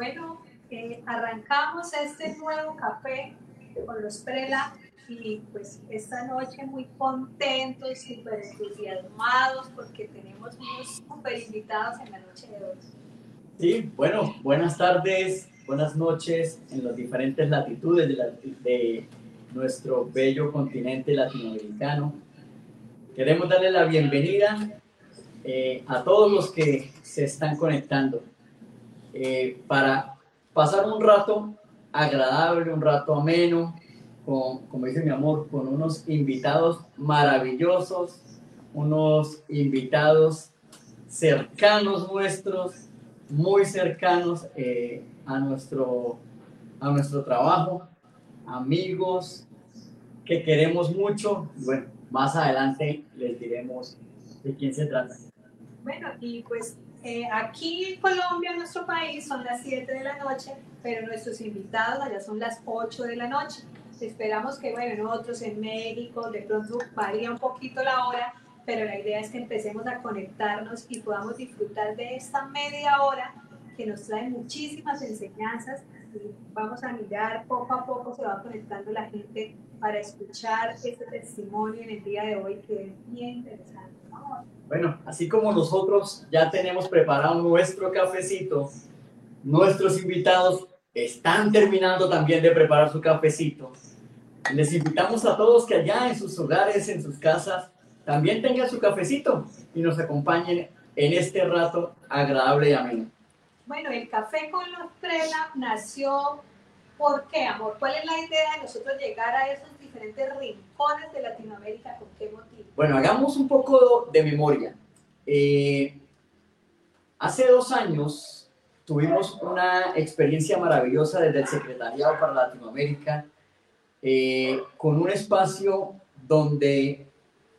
bueno, eh, arrancamos este nuevo café con los Prela y pues esta noche muy contentos, súper entusiasmados porque tenemos unos súper invitados en la noche de hoy. Sí, bueno, buenas tardes, buenas noches en las diferentes latitudes de, nuestro bello continente latinoamericano. Queremos darle la bienvenida eh, a todos los que se están conectando eh, para pasar un rato agradable, un rato ameno, con, como dice mi amor, con unos invitados maravillosos, unos invitados cercanos nuestros, muy cercanos eh, a, nuestro, a nuestro trabajo, amigos que queremos mucho. Bueno, más adelante les diremos de quién se trata. Bueno, y pues eh, aquí en Colombia, en nuestro país, son las 7 de la noche, pero nuestros invitados allá son las 8 de la noche. Esperamos que, bueno, nosotros en México, de pronto varía un poquito la hora, pero la idea es que empecemos a conectarnos y podamos disfrutar de esta media hora que nos trae muchísimas enseñanzas vamos a mirar poco a poco se va conectando la gente para escuchar este testimonio en el día de hoy que es bien interesante. Bueno, así como nosotros ya tenemos preparado nuestro cafecito, nuestros invitados están terminando también de preparar su cafecito. Les invitamos a todos que allá en sus hogares, en sus casas, también tengan su cafecito y nos acompañen en este rato agradable y ameno. Bueno, el café con los Trela nació, ¿por qué, amor? ¿Cuál es la idea de nosotros llegar a esos diferentes rincones de Latinoamérica? ¿Con qué motivo? Bueno, hagamos un poco de memoria. Eh, hace dos años tuvimos una experiencia maravillosa desde el Secretariado para Latinoamérica eh, con un espacio donde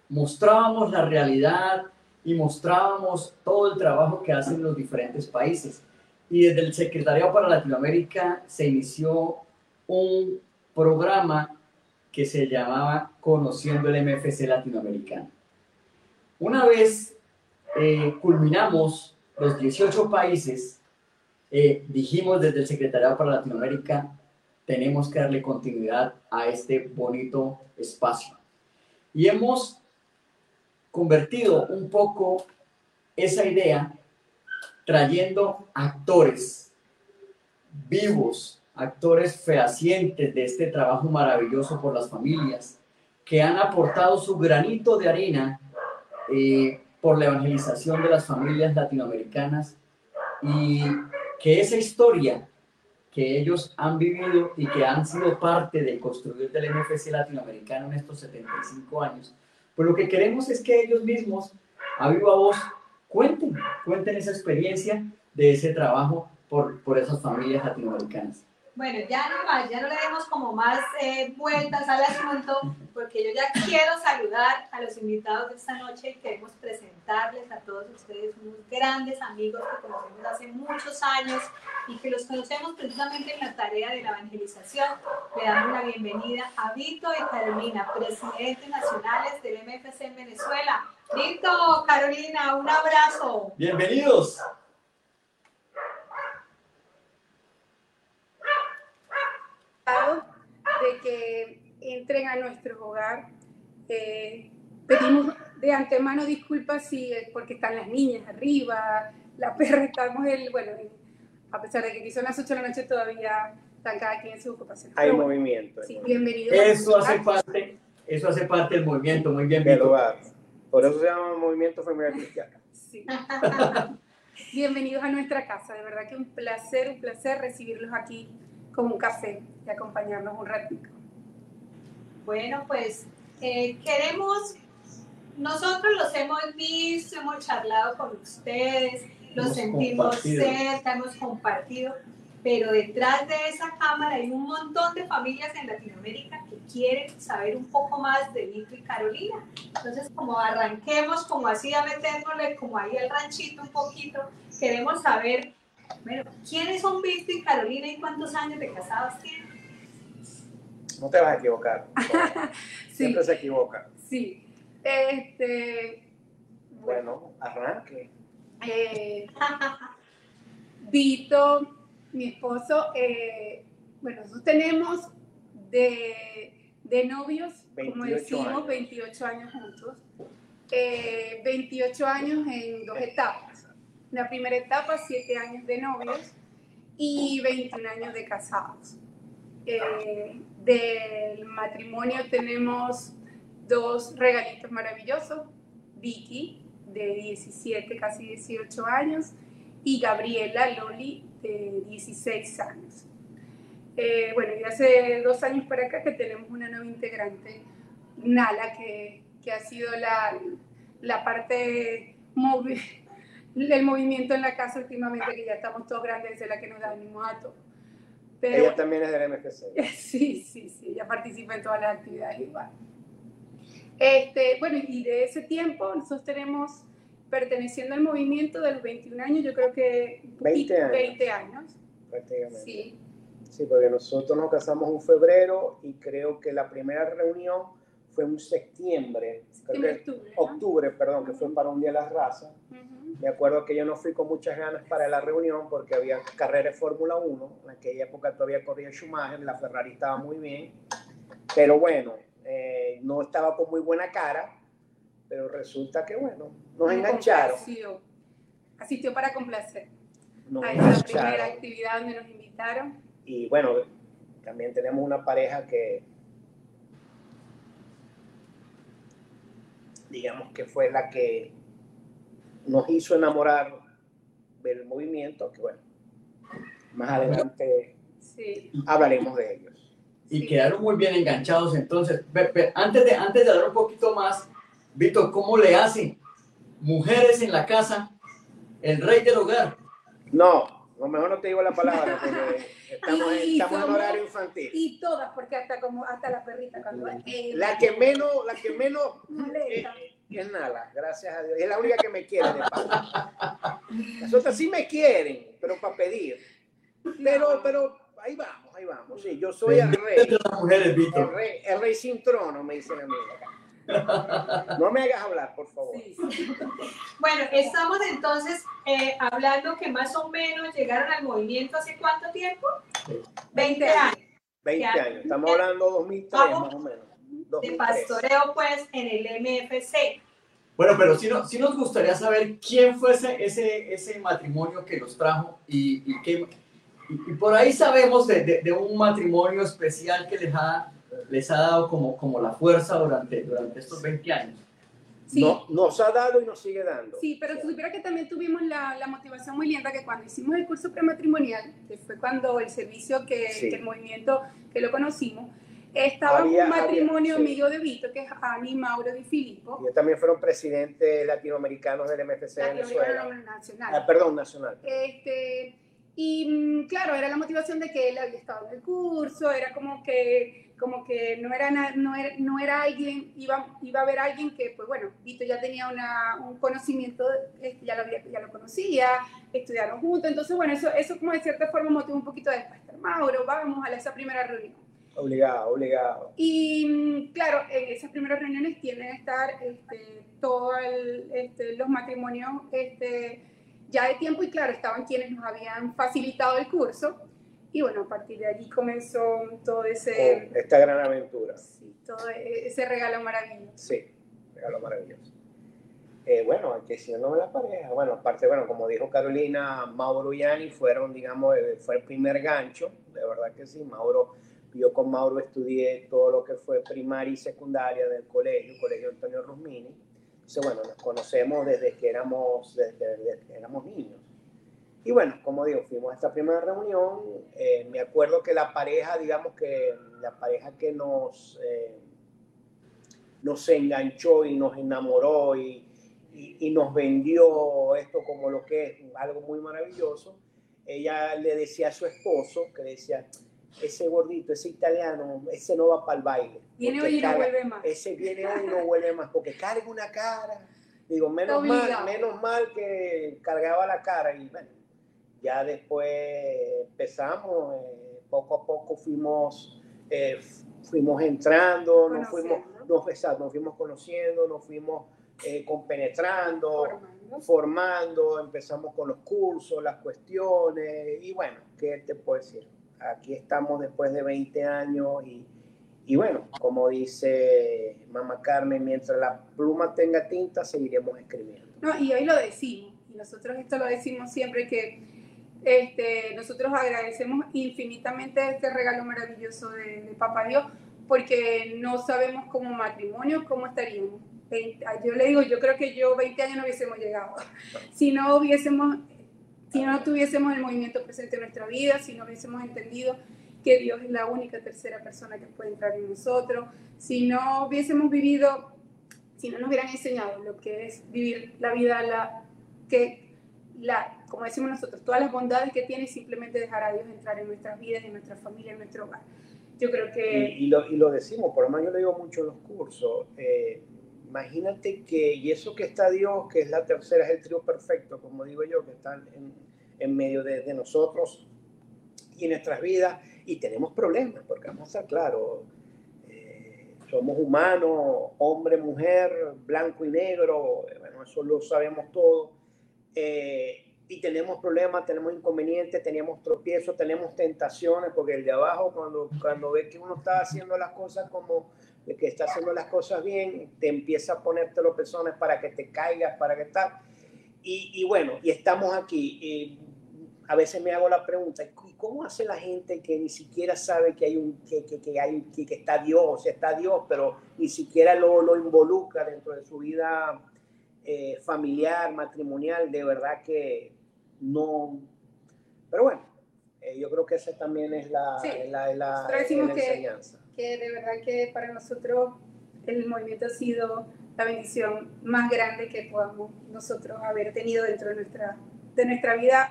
mostrábamos la realidad y mostrábamos todo el trabajo que hacen los diferentes países. Y desde el Secretariado para Latinoamérica se inició un programa que se llamaba Conociendo el MFC Latinoamericano. Una vez eh, culminamos los 18 países, eh, dijimos desde el Secretariado para Latinoamérica, tenemos que darle continuidad a este bonito espacio. Y hemos convertido un poco esa idea trayendo actores vivos, actores fehacientes de este trabajo maravilloso por las familias, que han aportado su granito de arena eh, por la evangelización de las familias latinoamericanas y que esa historia que ellos han vivido y que han sido parte de construir del MFC latinoamericano en estos 75 años, pues lo que queremos es que ellos mismos, a viva voz, cuenten, cuenten esa experiencia de ese trabajo por, por esas familias latinoamericanas. Bueno, ya no ya no le demos como más eh, vueltas al asunto, porque yo ya quiero saludar a los invitados de esta noche y queremos presentarles a todos ustedes unos grandes amigos que conocemos hace muchos años y que los conocemos precisamente en la tarea de la evangelización. Le damos la bienvenida a Vito y Carolina, presidentes nacionales del MFC en Venezuela. Vito, Carolina, un abrazo. Bienvenidos. de que entren a nuestro hogar. Eh, pedimos de antemano disculpas si es porque están las niñas arriba, la perra, estamos el, bueno, a pesar de que aquí son las 8 de la noche todavía están cada quien en su ocupación. Hay movimiento. Sí, bienvenido. Eso hace parte, eso hace parte del movimiento, muy bien. Por eso se llama Movimiento Familiar Cristiano. Sí. Bienvenidos a nuestra casa, de verdad que un placer, un placer recibirlos aquí con un café y acompañarnos un ratito. Bueno, pues eh, queremos, nosotros los hemos visto, hemos charlado con ustedes, los sentimos cerca, hemos compartido, pero detrás de esa cámara hay un montón de familias en Latinoamérica que quieren saber un poco más de Vito y Carolina. Entonces, como arranquemos, como así a meternosle como ahí al ranchito un poquito, queremos saber bueno, ¿quiénes son Víctor y Carolina y cuántos años de casados tienen? No te vas a equivocar. Siempre se equivoca. Sí. Este, bueno, arranque. Eh, Vito Mi esposo, eh, bueno, nosotros tenemos de, de novios, como 28 decimos, años. 28 años juntos. Eh, 28 años en dos etapas. La primera etapa, 7 años de novios y 21 años de casados. Eh, del matrimonio tenemos dos regalitos maravillosos. Vicky, de 17, casi 18 años, y Gabriela Loli, de 16 años. Eh, bueno, y hace dos años para acá que tenemos una nueva integrante, Nala, que, que ha sido la, la parte movi del movimiento en la casa últimamente, que ya estamos todos grandes, es la que nos da ánimo a todos. Pero, Ella también es del MFC. Sí, sí, sí, ella participa en todas las actividades igual. Este, bueno, y de ese tiempo nosotros tenemos, perteneciendo al movimiento de los 21 años, yo creo que... un 20 poquito- años. 20 años, prácticamente. sí. Sí, porque nosotros nos casamos en febrero y creo que la primera reunión fue en septiembre, creo que- octubre, ¿no? octubre, perdón, que fue para un día de las razas. Ujú. Me acuerdo que yo no fui con muchas ganas para la reunión porque había carrera de Fórmula 1. En aquella época todavía corría Schumacher, la Ferrari estaba muy bien. Pero bueno, eh, no estaba con muy buena cara. Pero resulta que, bueno, nos Me engancharon. complació. Asistió para complacer. Nos a esa primera actividad donde nos invitaron. Y bueno, también tenemos una pareja que, digamos que fue la que nos hizo enamorar del movimiento, que bueno, más adelante Sí. hablaremos de ellos. Y Sí. quedaron muy bien enganchados. Entonces, antes de, antes de hablar un poquito más, Víctor, ¿cómo le hacen? Mujeres en la casa, el rey del hogar. No, lo mejor no te digo la palabra porque estamos, Y estamos en horario infantil. Y todas, porque hasta como hasta la perrita cuando eh, La que menos, la que menos eh, es Nala, gracias a Dios. Es la única que me quiere de paso. Las otras sí me quieren, pero para pedir. Pero, pero ahí vamos, ahí vamos. Sí, yo soy el rey. El rey, el rey sin trono, me dicen a mí. No me hagas hablar, por favor. Sí, sí. Bueno, estamos entonces eh, hablando que más o menos llegaron al movimiento hace cuánto tiempo? 20 años 20 Ya. años. Estamos hablando 2003, Vamos. más o menos. de 2003. pastoreo pues en el MFC. Bueno, pero sí, no, sí nos gustaría saber quién fue ese, ese, ese matrimonio que los trajo y, y, qué- y- y por ahí sabemos de, de- de un matrimonio especial que les ha, les ha dado como, como la fuerza durante, durante estos 20 años. Sí. No- nos ha dado y nos sigue dando. Sí, pero si supiera que también tuvimos la, la motivación muy linda que cuando hicimos el curso prematrimonial, que fue cuando el servicio que, Sí. que el movimiento que lo conocimos, estaba Había- un matrimonio había- sí. amigo de Vito, que es Ani Mauro Di Filippo, Ellos también fueron presidentes latinoamericanos del MFC de Venezuela. latinoamericano nacional. Ah, perdón, nacional. Este, y mm, claro, era la motivación de que él había estado en el curso, era como que, como que no, era, no, era, no era alguien, iba, iba a haber alguien que, pues bueno, Vito ya tenía una, un conocimiento, este, ya, lo había, ya lo conocía, estudiaron juntos, entonces bueno, eso, eso como de cierta forma motivó un poquito de después, Mauro, vamos a esa primera reunión. Obligado, obligado. Y mm, claro, en esas primeras reuniones tienden a estar este, todos este, los matrimonios este, ya de tiempo y claro, estaban quienes nos habían facilitado el curso. Y bueno, a partir de allí comenzó todo ese, Con esta gran aventura. sí, todo e- ese regalo maravilloso. Sí, regalo maravilloso. Eh, bueno, que el nombre de la pareja. Bueno, aparte, bueno, como dijo Carolina, Mauro y Ani fueron, digamos, eh, fue el primer gancho, de verdad que sí. Mauro, yo con Mauro estudié todo lo que fue primaria y secundaria del colegio, Colegio Antonio Rusmini. Entonces, bueno, nos conocemos desde que éramos, desde, que éramos niños. Y bueno, como digo, fuimos a esta primera reunión. eh, me acuerdo que la pareja, digamos que la pareja que nos, eh, nos enganchó y nos enamoró y, y- y nos vendió esto como lo que es algo muy maravilloso. Ella le decía a su esposo, que decía, ese gordito, ese italiano, ese no va para el baile. Viene hoy y no vuelve más. Ese viene hoy y no vuelve más, porque carga una cara. Digo, menos mal, menos mal que cargaba la cara y bueno, ya después empezamos, eh, poco a poco fuimos, eh, fuimos entrando, nos fuimos, Conociendo. nos, exacto, nos fuimos conociendo, nos fuimos eh, compenetrando, Formando. formando, empezamos con los cursos, las cuestiones, y bueno, ¿qué te puedo decir? Aquí estamos después de 20 años y, y bueno, como dice Mamá Carmen, mientras la pluma tenga tinta, seguiremos escribiendo. No, y hoy lo decimos, y nosotros esto lo decimos siempre que este, nosotros agradecemos infinitamente este regalo maravilloso de, de Papá Dios, porque no sabemos como matrimonio cómo estaríamos. Veinte- Yo le digo, yo creo que yo 20 años no hubiésemos llegado. Si no hubiésemos, si no tuviésemos el movimiento presente en nuestra vida, si no hubiésemos entendido que Dios es la única tercera persona que puede entrar en nosotros, si no hubiésemos vivido, si no nos hubieran enseñado lo que es vivir la vida, la, que, la, como decimos nosotros, todas las bondades que tiene simplemente dejar a Dios entrar en nuestras vidas, en nuestra familia, en nuestro hogar. Yo creo que... Y, lo, y lo decimos, por lo menos yo lo digo mucho en los cursos. eh, imagínate que, y eso que está Dios, que es la tercera, es el trío perfecto, como digo yo, que está en, en medio de nosotros y nuestras vidas, y tenemos problemas, porque vamos a estar claros, eh, somos humanos, hombre, mujer, blanco y negro, bueno, eso lo sabemos todos. Eh, y tenemos problemas, tenemos inconvenientes, tenemos tropiezos, tenemos tentaciones, porque el de abajo cuando, cuando ve que uno está haciendo las cosas como que está haciendo las cosas bien, te empieza a ponerte los pezones para que te caigas, para que tal. Y, y bueno, y estamos aquí. Y a veces me hago la pregunta, ¿y cómo hace la gente que ni siquiera sabe que hay un que, que, que hay que, que está Dios, o sea, está Dios, pero ni siquiera lo, lo involucra dentro de su vida eh, familiar, matrimonial, de verdad que no. Pero bueno, eh, yo creo que esa también es la, Sí. la, la- es la enseñanza. que de verdad que para nosotros el movimiento ha sido la bendición más grande que podamos nosotros haber tenido dentro de nuestra, de nuestra vida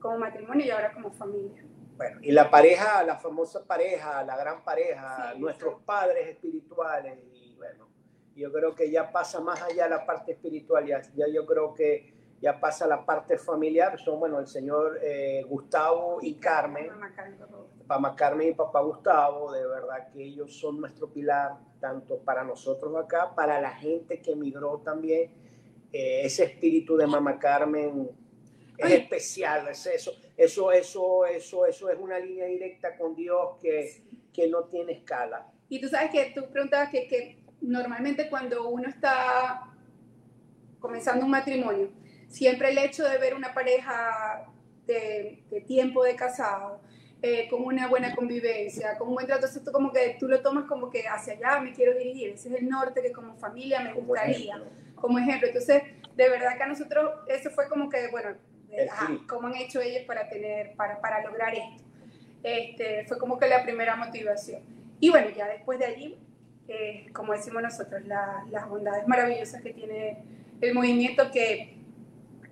como matrimonio y ahora como familia. Bueno, y la pareja, la famosa pareja, la gran pareja, Sí, nuestros sí. padres espirituales, y bueno, yo creo que ya pasa más allá la parte espiritual, ya, ya yo creo que ya pasa la parte familiar, son, bueno, el señor eh, Gustavo y Carmen, Mamá Carmen, y papá Gustavo, de verdad que ellos son nuestro pilar, tanto para nosotros acá, para la gente que emigró también, Eh, ese espíritu de mamá Carmen es especial, es eso, eso, eso, eso, eso es una línea directa con Dios que, que no tiene escala. Y tú sabes que tú preguntabas que, que normalmente cuando uno está comenzando un matrimonio, siempre el hecho de ver una pareja de, de tiempo de casado, eh, con una buena convivencia, con un buen trato, entonces tú como que tú lo tomas como que hacia allá me quiero dirigir, ese es el norte que como familia me gustaría, como ejemplo. Entonces, de verdad que a nosotros eso fue como que, bueno, ajá, clic. cómo han hecho ellos para tener, para, para lograr esto. Este, fue como que la primera motivación. Y bueno, ya después de allí, eh, como decimos nosotros, la- las bondades maravillosas que tiene el movimiento que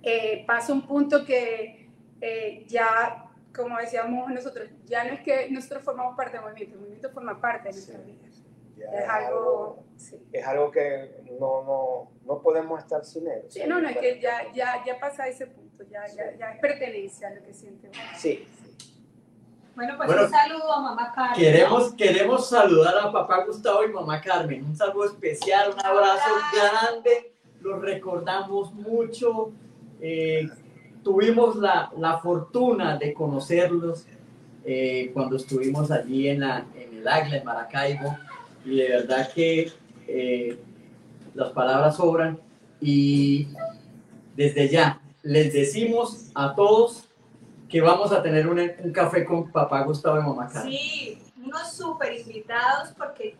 eh, pasa un punto que eh, ya, como decíamos nosotros, ya no es que nosotros formamos parte del movimiento, el movimiento forma parte de nuestras vidas. Ya Es algo... Sí. es algo que no, no, no podemos estar sin él. Sí, no, no, es que ya, ya, ya pasa ese punto, ya, ya, ya es pertenencia a lo que siente uno. Sí, Bueno, pues Bueno, un saludo a mamá Carmen. Queremos, queremos saludar a papá Gustavo y mamá Carmen. Un saludo especial, un abrazo grande. Los recordamos mucho. Eh, tuvimos la, la fortuna de conocerlos eh, cuando estuvimos allí en, la, en el Águila, en Maracaibo. Y de verdad que eh, las palabras sobran. Y desde ya les decimos a todos que vamos a tener un, un café con papá Gustavo y mamá Carmen. Sí, unos súper invitados porque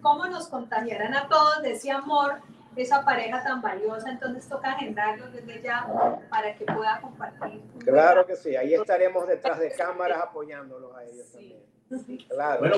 cómo nos contagiarán a todos de ese amor, de esa pareja tan valiosa, entonces toca agendarlos desde ya para que pueda compartir. claro que sí. Ahí estaremos detrás de cámaras apoyándolos a ellos Sí. también. Claro. Bueno.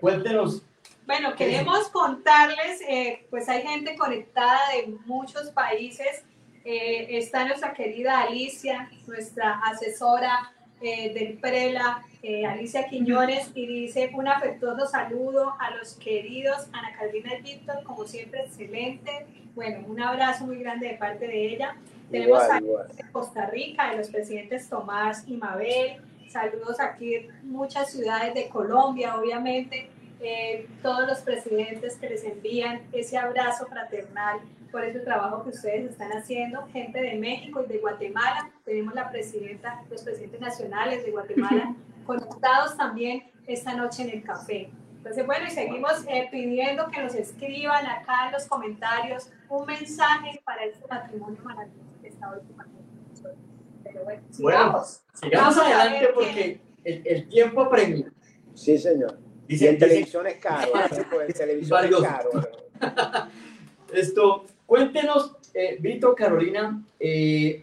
Cuéntenos, Bueno, queremos contarles, eh, pues hay gente conectada de muchos países. Eh, está nuestra querida Alicia, nuestra asesora eh, del Prela, Alicia Quiñones, y dice un afectuoso saludo a los queridos Ana Carolina y Víctor, como siempre, excelente. Bueno, un abrazo muy grande de parte de ella. Tenemos Igual, a igual. Costa Rica, de los presidentes Tomás y Mabel. Saludos aquí muchas ciudades de Colombia, obviamente. Eh, todos los presidentes que les envían ese abrazo fraternal por ese trabajo que ustedes están haciendo, gente de México y de Guatemala, tenemos la presidenta, los presidentes nacionales de Guatemala conectados también esta noche en el café. Entonces, bueno, y seguimos eh, pidiendo que nos escriban acá en los comentarios un mensaje para este matrimonio maravilloso que está hoy Pero bueno, sigamos. sigamos adelante porque el, el, tiempo apremia. Sí, señor. Dice, y en televisión es caro. en televisión es caro. Esto, cuéntenos, eh, Vito, Carolina, eh,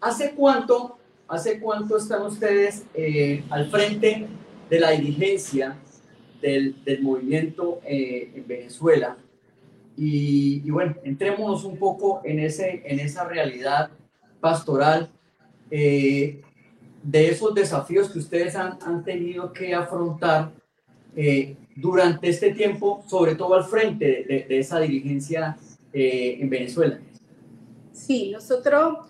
¿hace cuánto, hace cuánto están ustedes eh, al frente de la dirigencia del, del movimiento eh, en Venezuela. Y, y, bueno, entrémonos un poco en, ese, en esa realidad pastoral de esos desafíos que ustedes han, han tenido que afrontar eh, durante este tiempo, sobre todo al frente de, de esa dirigencia en Venezuela. Sí, nosotros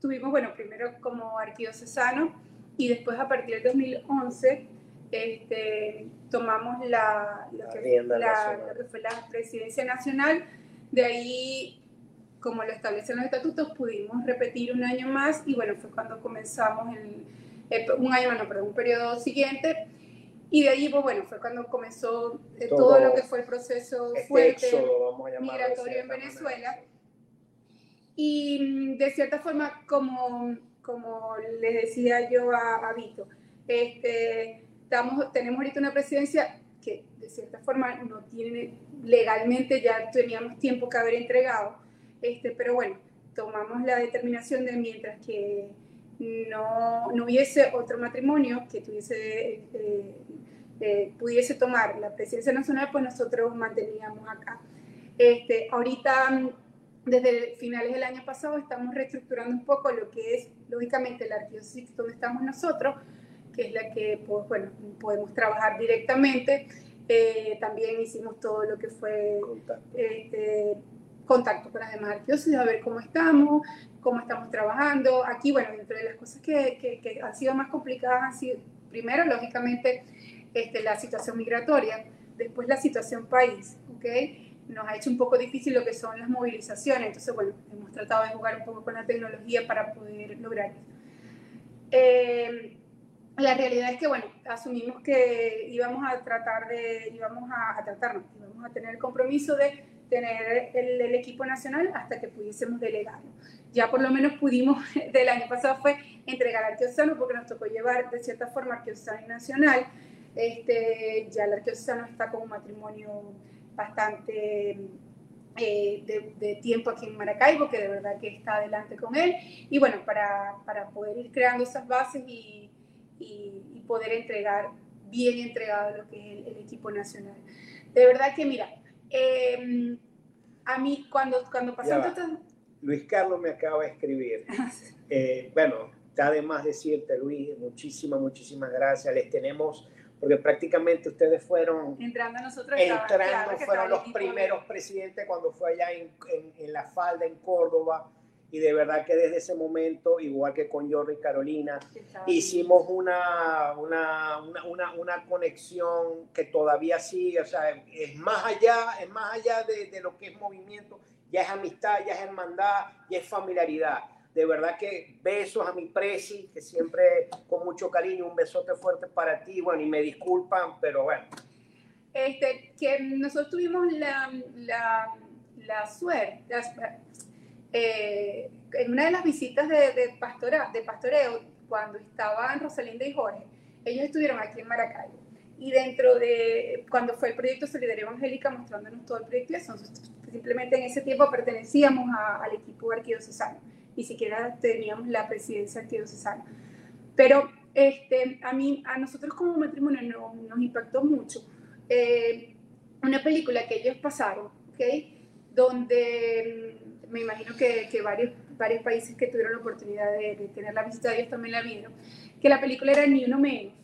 tuvimos, bueno, primero como arquidiocesano y después a partir del 2011 este, tomamos la, lo, que, la, que, fue la presidencia nacional. De ahí, como lo establecen los estatutos, pudimos repetir un año más y bueno, fue cuando comenzamos el, un año, bueno, perdón, un periodo siguiente. Y de ahí, pues bueno, fue cuando comenzó eh, todo, lo que fue el proceso este fuerte migratorio en Venezuela. Y mm, de cierta forma, como, como les decía yo a, a Vito, este, tenemos ahorita una presidencia que de cierta forma no tiene legalmente, ya teníamos tiempo que haber entregado, este, pero bueno, tomamos la determinación de mientras que no, no hubiese otro matrimonio que tuviese, eh, eh, pudiese tomar la presidencia nacional, pues nosotros manteníamos acá. Este, ahorita, desde finales del año pasado, estamos reestructurando un poco lo que es, lógicamente, la arquidiócesis donde estamos nosotros, que es la que pues, bueno, podemos trabajar directamente. Eh, también hicimos todo lo que fue este, contacto con las demás arqueólogas, a ver cómo estamos, cómo estamos trabajando. Aquí, bueno, entre de las cosas que, que, que, han sido más complicadas han sido, primero, lógicamente, este, la situación migratoria, después la situación país, ¿ok? Nos ha hecho un poco difícil lo que son las movilizaciones, entonces, bueno, hemos tratado de jugar un poco con la tecnología para poder lograr eso. Eh, la realidad es que, bueno, asumimos que íbamos a tratar de, íbamos a, a tratarnos, íbamos a tener el compromiso de tener el, el, equipo nacional hasta que pudiésemos delegarlo. Ya por lo menos pudimos, del año pasado fue entregar al arqueosano porque nos tocó llevar de cierta forma arqueosano nacional. Este, ya el arqueosano está con un matrimonio bastante eh, de, de, tiempo aquí en Maracaibo, que de verdad que está adelante con él. Y bueno, para, para poder ir creando esas bases y y, poder entregar bien entregado lo que es el, equipo nacional. De verdad que, mira, eh, a mí cuando, cuando pasaron... Luis Carlos me acaba de escribir. Ah, eh, bueno, está de más decirte, Luis, muchísimas, muchísimas gracias. Les tenemos, porque prácticamente ustedes fueron... Entrando nosotros. Entrando, claro, fueron los primeros presidentes cuando fue allá en, en, en La Falda, en Córdoba y de verdad que desde ese momento, igual que con Jordi y Carolina, hicimos una, una, una, una, conexión que todavía sigue, o sea, es más allá, es más allá de, de, lo que es movimiento, ya es amistad, ya es hermandad, ya es familiaridad. De verdad que besos a mi presi, que siempre con mucho cariño, un besote fuerte para ti, bueno, y me disculpan, pero bueno. Este, que nosotros tuvimos la, la, la suerte, eh, en una de las visitas de, de, pastora, de pastoreo, cuando estaban Rosalinda y Jorge, ellos estuvieron aquí en Maracaibo. Y dentro de, cuando fue el proyecto Solidaridad Evangélica, mostrándonos todo el proyecto, simplemente en ese tiempo pertenecíamos a, al equipo arquidiocesano, ni siquiera teníamos la presidencia arquidiocesana. Pero este, a mí, a nosotros como matrimonio no, nos impactó mucho eh, una película que ellos pasaron, ¿ok? Donde me imagino que, que, varios, varios países que tuvieron la oportunidad de, de, tener la visita de ellos también la vieron, que la película era Ni Uno Menos.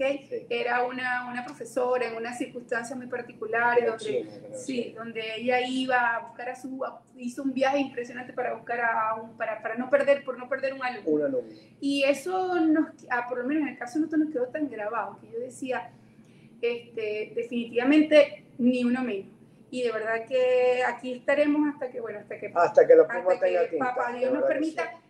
¿okay? Sí. Era una, una, profesora en unas circunstancias muy particulares, donde, sí, donde ella iba a buscar a su, hizo un viaje impresionante para buscar a un, para, para no perder, por no perder un alumno. Un alumno. Y eso, nos, ah, por lo menos en el caso nosotros nos quedó tan grabado, que yo decía, este, definitivamente ni uno menos. Y de verdad que aquí estaremos hasta que, bueno, hasta que, hasta que, hasta que papá Dios nos permita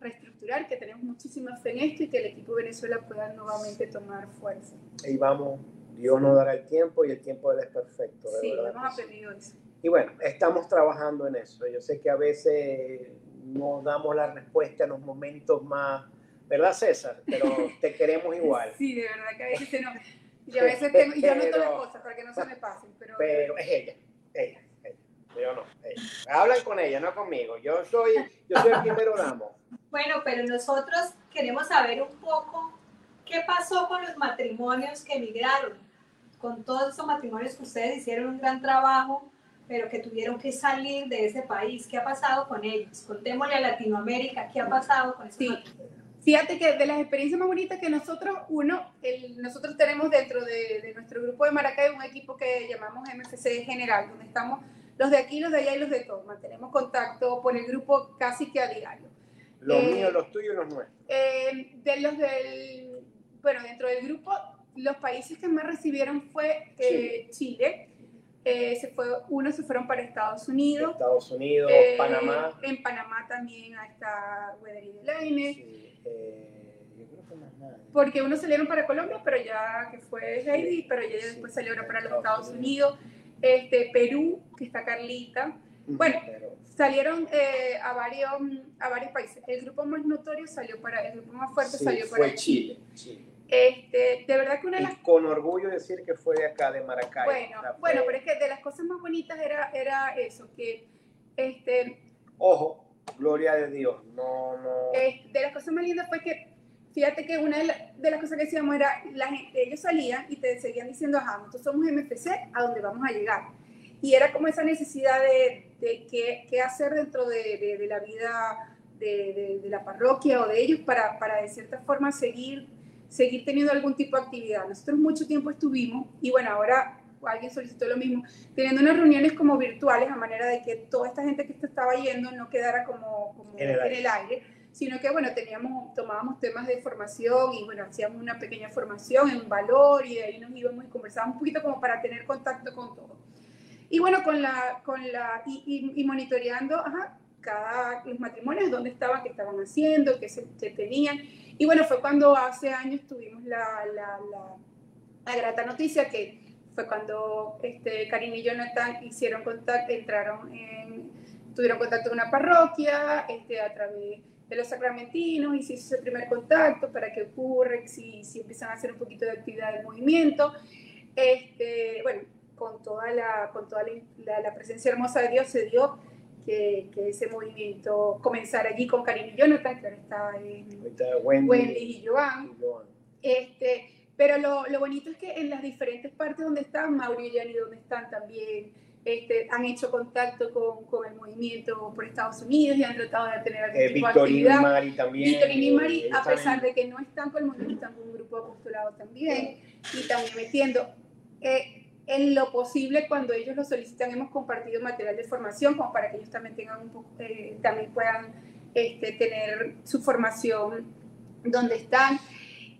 reestructurar, que tenemos muchísima fe en esto y que el equipo de Venezuela pueda nuevamente tomar fuerza. Y vamos, Dios nos dará el tiempo y el tiempo de Él es perfecto. sí, hemos aprendido eso. Y bueno, estamos trabajando en eso. Yo sé que a veces no damos la respuesta en los momentos más, ¿verdad César? Pero te queremos igual. Sí, de verdad que a veces se nos... Y a veces tengo, y yo noto las cosas para que no se me pasen. Pero, pero es ella, ella, ella. Yo no. Ella. Hablan con ella, no conmigo. Yo soy, yo soy el primero damo. Bueno, pero nosotros queremos saber un poco qué pasó con los matrimonios que emigraron, con todos esos matrimonios que ustedes hicieron un gran trabajo, pero que tuvieron que salir de ese país. ¿Qué ha pasado con ellos? Contémosle a Latinoamérica, ¿qué ha pasado con esos sí. Fíjate que de las experiencias más bonitas que nosotros, uno, el, nosotros tenemos dentro de, de, nuestro grupo de Maracay un equipo que llamamos MFC General, donde estamos los de aquí, los de allá y los de todos. Mantenemos contacto por el grupo casi que a diario. Los eh, míos, los tuyos y los nuestros. Eh, de los del, bueno, dentro del grupo, los países que más recibieron fue eh, Chile. Se fue, unos se fueron para Estados Unidos. Estados Unidos, Panamá. En Panamá también está Weathery Delaine. Sí, yo creo que más nada. Porque unos salieron para Colombia, pero ya que fue Heidi, pero ya después salieron para los Estados Unidos. Este, Perú, que está Carlita. Bueno, salieron eh, a, varios, a varios países. El grupo más notorio salió para, el grupo más fuerte sí, salió fue para Chile. Chile. Este, de verdad que una de las... Y con orgullo decir que fue de acá, de Maracay. Bueno, bueno, pero es que de las cosas más bonitas era, era eso, que... Este, Ojo, gloria de Dios, no, no... de las cosas más lindas fue que, fíjate que una de, la, de las cosas que decíamos era, la gente, ellos salían y te seguían diciendo, ajá, nosotros somos MFC, ¿a dónde vamos a llegar? Y era como esa necesidad de, de qué, qué, hacer dentro de, de, de la vida de, la parroquia o de ellos para, para de cierta forma seguir, seguir teniendo algún tipo de actividad. Nosotros mucho tiempo estuvimos y bueno, ahora alguien solicitó lo mismo, teniendo unas reuniones como virtuales a manera de que toda esta gente que estaba yendo no quedara como, como En el en el aire sino que bueno, teníamos, tomábamos temas de formación y bueno, hacíamos una pequeña formación en valor y de ahí nos íbamos y conversábamos un poquito como para tener contacto con todo. Y bueno, con la, con la, y, y, y monitoreando, ajá, cada, los matrimonios, dónde estaban, qué estaban haciendo, qué, se, qué tenían. Y bueno, fue cuando hace años tuvimos la, la, la, la grata noticia que fue cuando este, Karina y Jonathan hicieron contacto, entraron en, tuvieron contacto con una parroquia este, a través de los sacramentinos y se hizo ese primer contacto para que ocurre, si, si empiezan a hacer un poquito de actividad del movimiento. Este, bueno, con toda, la, con toda la, la, presencia hermosa de Dios se dio que, que, ese movimiento comenzara allí con Karim y Jonathan, que ahora está en Ahorita Wendy, Wendy y Joan. y Joan. Este, pero lo, lo, bonito es que en las diferentes partes donde están, Mauro y Yanni, donde están también, este, han hecho contacto con, con, el movimiento por Estados Unidos y han tratado de tener algún eh, tipo Victorino de actividad. y Mari también. Victorino y Mari, eh, a pesar de que no están con el movimiento, están con un grupo apostolado también y también metiendo. Eh, en lo posible, cuando ellos lo solicitan, hemos compartido material de formación como para que ellos también tengan un poco, eh, también puedan este, tener su formación donde están.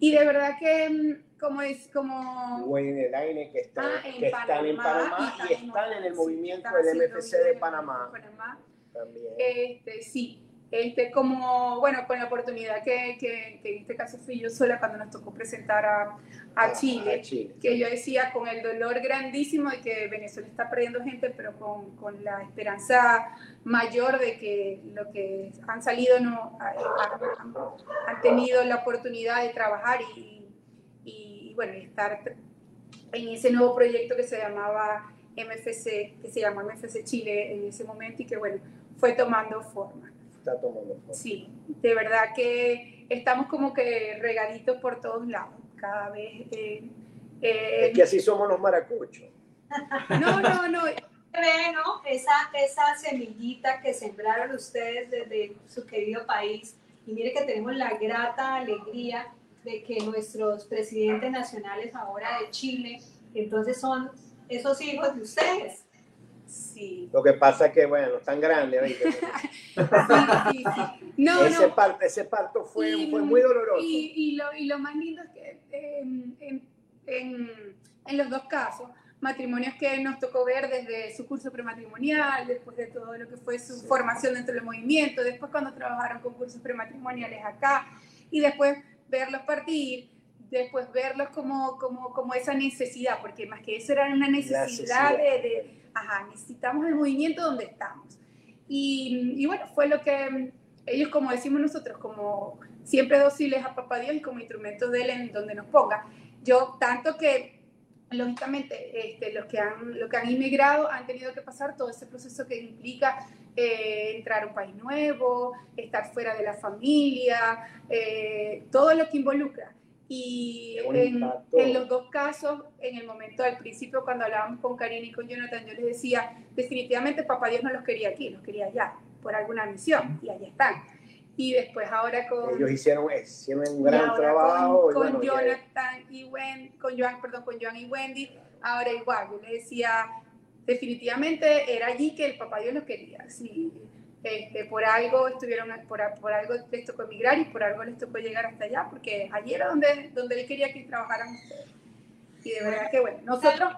Y de verdad que, mm, como es, como Wendy Elaine, que están, Ah, en que están en Panamá y están en el movimiento del MFC de Panamá Panamá. también. Este, sí, este, como, bueno, con la oportunidad que, que, que en este caso fui yo sola cuando nos tocó presentar a, a Chile, A Chile. que yo decía con el dolor grandísimo de que Venezuela está perdiendo gente, pero con, con la esperanza mayor de que lo que han salido no han, han tenido la oportunidad de trabajar y, y, bueno, estar en ese nuevo proyecto que se llamaba MFC, que se llamó MFC Chile en ese momento y que bueno, fue tomando forma. Está tomando forma. Sí, de verdad que estamos como que regaditos por todos lados, cada vez. Eh, eh, Es que así somos los maracuchos. no, no, no. Ve, ¿no? Esa, esa semillita que sembraron ustedes desde su querido país. Y mire que tenemos la grata alegría de que nuestros presidentes nacionales ahora de Chile, entonces son esos hijos de ustedes. Sí. Lo que pasa es que, bueno, están grandes. Sí, sí, sí. No, ese, no. Parto, ese parto fue, Y- fue muy doloroso. Y, y, lo, y lo más lindo es que eh, en- en, en los dos casos, matrimonios que nos tocó ver desde su curso prematrimonial, después de todo lo que fue su formación dentro del movimiento, después cuando trabajaron con cursos prematrimoniales acá, y después verlos partir, después verlos como, como, como esa necesidad, porque más que eso era una necesidad, De, de, ajá, necesitamos el movimiento donde estamos. Y, y, bueno, fue lo que ellos, como decimos nosotros, como siempre dóciles a Papá Dios y como instrumento de Él en donde nos ponga. Yo, tanto que lógicamente, este, los, que han, los que han inmigrado han tenido que pasar todo ese proceso que implica eh, entrar a un país nuevo, estar fuera de la familia, eh, todo lo que involucra. Y en, en, los dos casos, en el momento al principio, cuando hablábamos con Karina y con Jonathan, yo les decía, definitivamente papá Dios no los quería aquí, los quería allá, por alguna misión, y allá están y después ahora con... Ellos hicieron, hicieron un gran trabajo. Con, con Jonathan y Wendy, con Joan, perdón, con Joan y Wendy, ahora igual, yo le decía, definitivamente era allí que el papá Dios lo quería, sí, este, por algo estuvieron, por, por, algo les tocó emigrar y por algo les tocó llegar hasta allá, porque allí era donde, donde él quería que trabajaran ustedes. Y de verdad que bueno, nosotros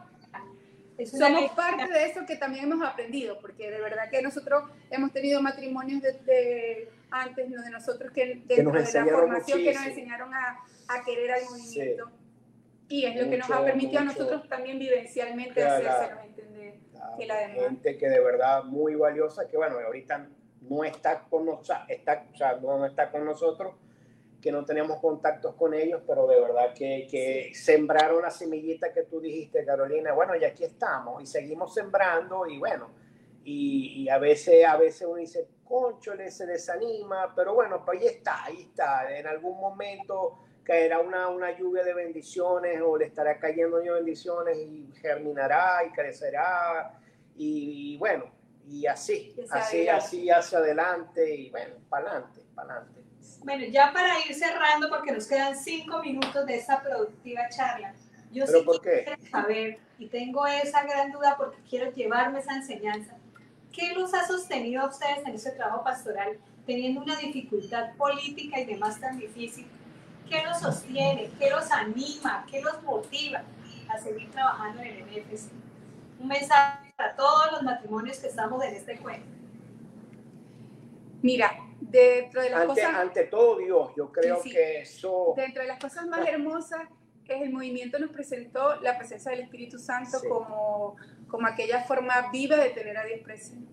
somos parte de eso que también hemos aprendido, porque de verdad que nosotros hemos tenido matrimonios desde antes de nosotros que dentro de la formación que nos enseñaron a, a querer al movimiento. Y es lo que nos ha permitido a nosotros también vivencialmente hacerse entender que la demás. Gente que de verdad muy valiosa, que bueno, ahorita no está con, nosotros, está, o sea, no está con nosotros, que no teníamos contactos con ellos, pero de verdad que, que sembraron la semillita que tú dijiste, Carolina. Bueno, y aquí estamos y seguimos sembrando y bueno, y, y a veces, a veces uno dice, conchole, se desanima, pero bueno, pues ahí está, ahí está. En algún momento caerá una, una lluvia de bendiciones o le estará cayendo de bendiciones y germinará y crecerá y, y bueno, y así, así, así hacia adelante y bueno, para adelante, para adelante. Bueno, ya para ir cerrando, porque nos quedan cinco minutos de esta productiva charla, yo ¿Pero sí por qué? quiero saber, y tengo esa gran duda porque quiero llevarme esa enseñanza, ¿qué los ha sostenido a ustedes en ese trabajo pastoral, teniendo una dificultad política y demás tan difícil? ¿Qué los sostiene? ¿Qué los anima? ¿Qué los motiva a seguir trabajando en el NFC? Un mensaje para todos los matrimonios que estamos en este cuento. Mira, dentro de las ante, cosas... ante todo Dios, yo creo Sí, que eso... Dentro de las cosas más hermosas el movimiento nos presentó la presencia del Espíritu Santo Sí. como, como aquella forma viva de tener a Dios presente.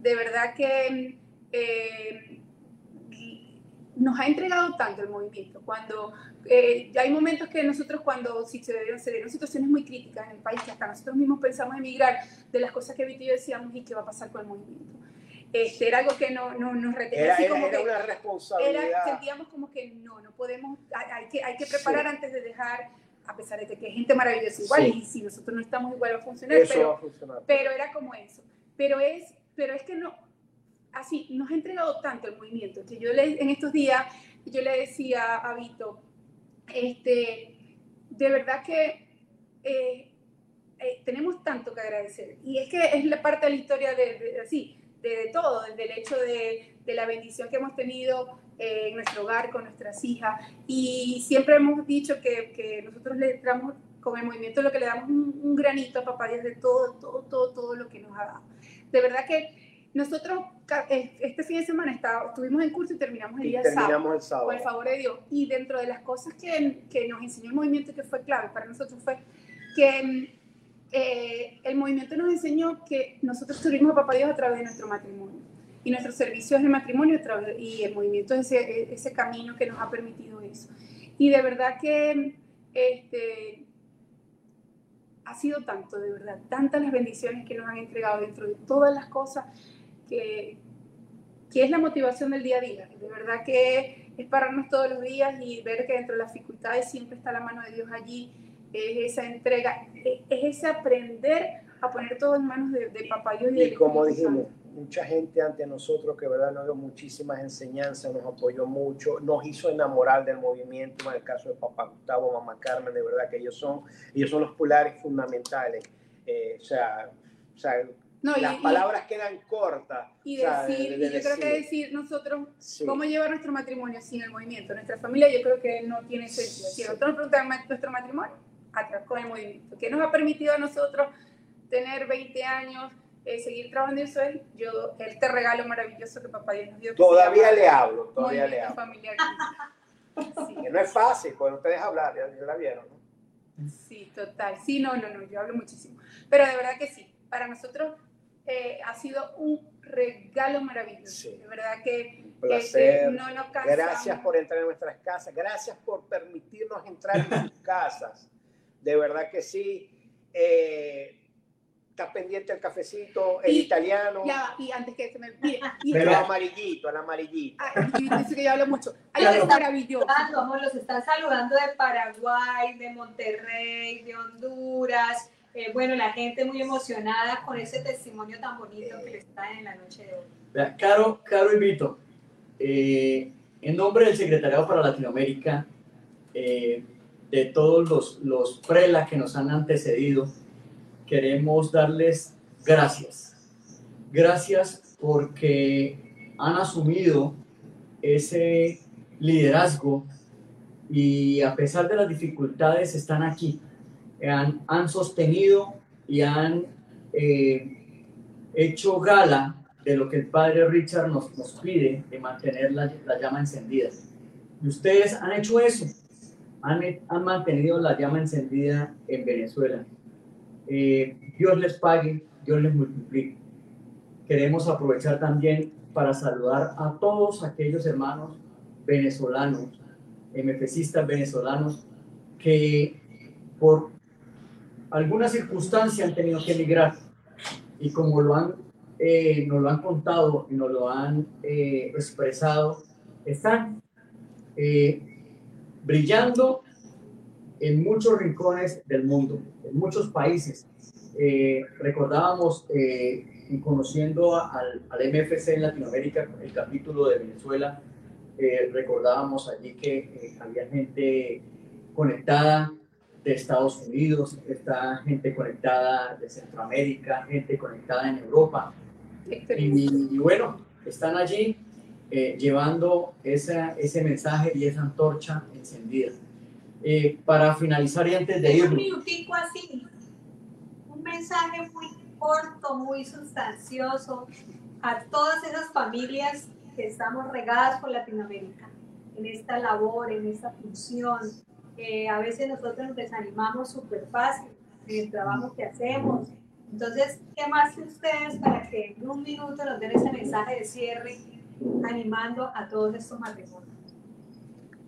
De verdad que eh, nos ha entregado tanto el movimiento. Cuando eh, ya hay momentos que nosotros cuando si se dieron, se dieron situaciones muy críticas en el país, que hasta nosotros mismos pensamos emigrar, de las cosas que Vito y yo decíamos, ¿y qué va a pasar con el movimiento? Este, era algo que no, no, nos retenía, Era, como era que una responsabilidad. era, sentíamos como que no, no podemos, hay, hay que, hay que preparar Sí. antes de dejar, a pesar de que hay gente maravillosa igual, Sí. y si nosotros no estamos igual va a funcionar, Eso va pero, a funcionar. pero era como eso. Pero es, pero es que no, así, nos ha entregado tanto el movimiento, que yo le, en estos días, yo le decía a Vito, este, de verdad que eh, eh, tenemos tanto que agradecer. Y es que es la parte de la historia de, de- así, de, todo, desde el hecho de, de la bendición que hemos tenido eh, en nuestro hogar con nuestras hijas. Y siempre hemos dicho que, que nosotros le damos con el movimiento lo que le damos un, un granito a papá Dios de todo, todo, todo, todo lo que nos ha dado. De verdad que nosotros eh, este fin de semana está- estuvimos en curso y terminamos el Y día sábado terminamos el sábado. por el favor de Dios. Y dentro de las cosas que, que nos enseñó el movimiento que fue clave para nosotros fue que eh, el movimiento nos enseñó que nosotros tuvimos a Papá Dios a través de nuestro matrimonio. Y nuestro servicio es el matrimonio y el movimiento es ese, ese camino que nos ha permitido eso. Y de verdad que este, ha sido tanto, de verdad, tantas las bendiciones que nos han entregado dentro de todas las cosas que, que es la motivación del día a día. De verdad que es pararnos todos los días y ver que dentro de las dificultades siempre está la mano de Dios allí, es esa entrega, es, es ese aprender a poner todo en manos de, de Papá Dios y, Y como dijimos, mucha gente ante nosotros que verdad nos dio muchísimas enseñanzas, nos apoyó mucho, nos hizo enamorar del movimiento, en el caso de papá Gustavo, mamá Carmen, de verdad que ellos son, ellos son los pilares fundamentales. Eh, o sea, o sea No, y- las y- palabras quedan cortas. Y o sea, decir, de- de y yo creo que decir, decir nosotros sí. cómo llevar nuestro matrimonio sin el movimiento, nuestra familia, yo creo que no tiene sentido. Si Sí. nosotros nos preguntan "Ma- nuestro matrimonio, atrás con el movimiento, que nos ha permitido a nosotros tener 20 años, eh, seguir trabajando en eso es yo, este regalo maravilloso que papá Dios nos dio. Todavía le hablo, todavía le hablo. familiar. Sí, Que no es fácil, pues ustedes hablar, ya, ya la vieron, ¿no? sí, total. Sí, no, no, no, yo hablo muchísimo. Pero de verdad que sí, para nosotros eh, ha sido un regalo maravilloso. Sí. De verdad que, Un no nos cansamos. Gracias por entrar en nuestras casas, gracias por permitirnos entrar en sus casas. De verdad que sí. Eh, está pendiente el cafecito, el Y- italiano, Ya, y antes que se me olvide, y pero amarillito, el amarillito. Ah, y dice que yo hablo mucho. Claro. algo maravilloso. saludando, amor, los están saludando de Paraguay, de Monterrey, de Honduras. Eh, bueno, la gente muy emocionada con ese testimonio tan bonito que les traen en la noche de hoy. Vea, Caro, Caro y Vito, eh, en nombre del Secretariado para Latinoamérica, eh, de todos los, los prela que nos han antecedido, queremos darles gracias. Gracias porque han asumido ese liderazgo y a pesar de las dificultades están aquí. Han, han sostenido y han eh, hecho gala de lo que el padre Richard nos, nos pide de mantener la, la llama encendida. Y ustedes han hecho eso, han, han mantenido la llama encendida en Venezuela. Eh, Dios les pague, Dios les multiplique. Queremos aprovechar también para saludar a todos aquellos hermanos venezolanos, MFCistas venezolanos, que por alguna circunstancia han tenido que emigrar y como lo han, eh, nos lo han contado y nos lo han eh, expresado, están eh, brillando en muchos rincones del mundo, en muchos países. Eh, recordábamos, eh, y conociendo al, al MFC en Latinoamérica, el capítulo de Venezuela, eh, recordábamos allí que eh, había gente conectada de Estados Unidos, está gente conectada de Centroamérica, gente conectada en Europa. Y, y bueno, están allí eh, llevando esa, ese mensaje y esa antorcha encendida. Eh, para finalizar y antes de Un irnos, minutico así, un mensaje muy corto, muy sustancioso a todas esas familias que estamos regadas por Latinoamérica en esta labor, en esta función. que a veces nosotros nos desanimamos súper fácil en el trabajo que hacemos. Entonces, ¿qué más que ustedes para que en un minuto nos den ese mensaje de cierre animando a todos estos matrimonios?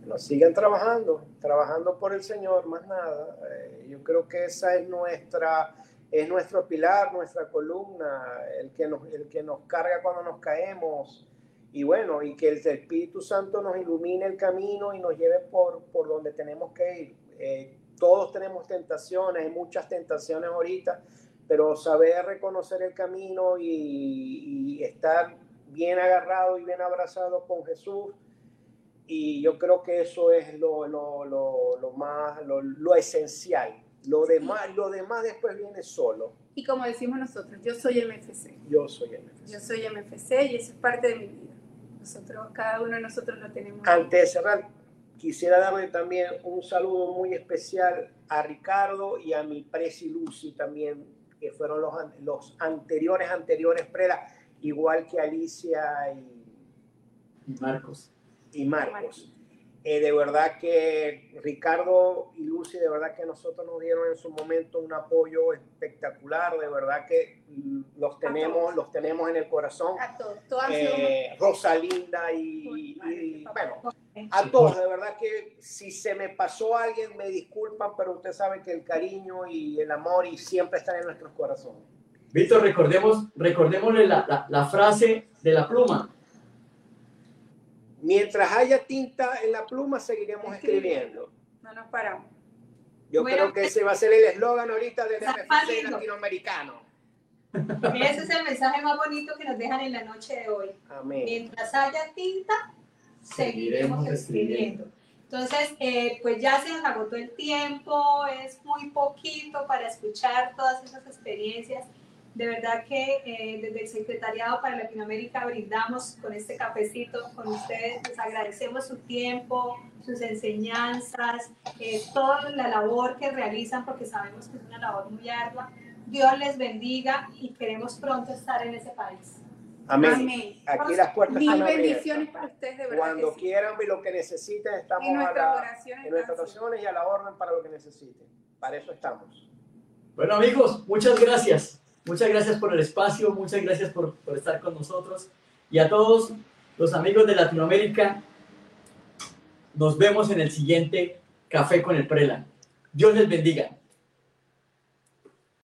Nos sigan trabajando, trabajando por el Señor, más nada. Eh, yo creo que esa es nuestra, es nuestro pilar, nuestra columna, el que nos, el que nos carga cuando nos caemos. Y bueno, y que el Espíritu Santo nos ilumine el camino y nos lleve por, por donde tenemos que ir. Eh, todos tenemos tentaciones, hay muchas tentaciones ahorita, pero saber reconocer el camino y, y estar bien agarrado y bien abrazado con Jesús y yo creo que eso es lo, lo, lo, lo más, lo, lo, esencial. Lo demás, lo demás después viene solo. Y como decimos nosotros, yo soy MFC. Yo soy MFC. Yo soy MFC y eso es parte de mi vida. Nosotros, cada uno de nosotros lo tenemos. Antes de cerrar, quisiera darle también un saludo muy especial a Ricardo y a mi Presi Lucy también, que fueron los, los anteriores, anteriores Prela, igual que Alicia y, y Marcos y Marcos. Eh, de verdad que Ricardo y Lucy, de verdad que nosotros nos dieron en su momento un apoyo espectacular, de verdad que los tenemos, los tenemos en el corazón. A todos, todas eh, Rosalinda y, y, y, bueno, a todos, de verdad que si se me pasó alguien, me disculpan, pero usted sabe que el cariño y el amor y siempre están en nuestros corazones. Víctor, recordemos, recordémosle la, la, la frase de la pluma. Mientras haya tinta en la pluma, seguiremos escribiendo. No nos paramos. Yo bueno, creo que ese va a ser el eslogan ahorita del MFC latinoamericano. Ese es el mensaje más bonito que nos dejan en la noche de hoy. Amén. Mientras haya tinta, seguiremos escribiendo. Entonces, eh, pues ya se nos agotó el tiempo, es muy poquito para escuchar todas esas experiencias De verdad que eh, desde el Secretariado para Latinoamérica brindamos con este cafecito con ustedes. Les agradecemos su tiempo, sus enseñanzas, eh, toda la labor que realizan porque sabemos que es una labor muy ardua. Dios les bendiga y queremos pronto estar en ese país. Amén. Amén. Aquí las puertas Mil están bendiciones abiertas. para ustedes, de verdad. Cuando que sí. quieran y lo que necesiten, estamos En a nuestras la- oraciones. en nuestras oraciones y a la orden para lo que necesiten. Para eso estamos. Bueno amigos, muchas gracias. Muchas gracias por el espacio, muchas gracias por, por estar con nosotros. Y a todos los amigos de Latinoamérica, nos vemos en el siguiente Café con el Prela. Dios les bendiga.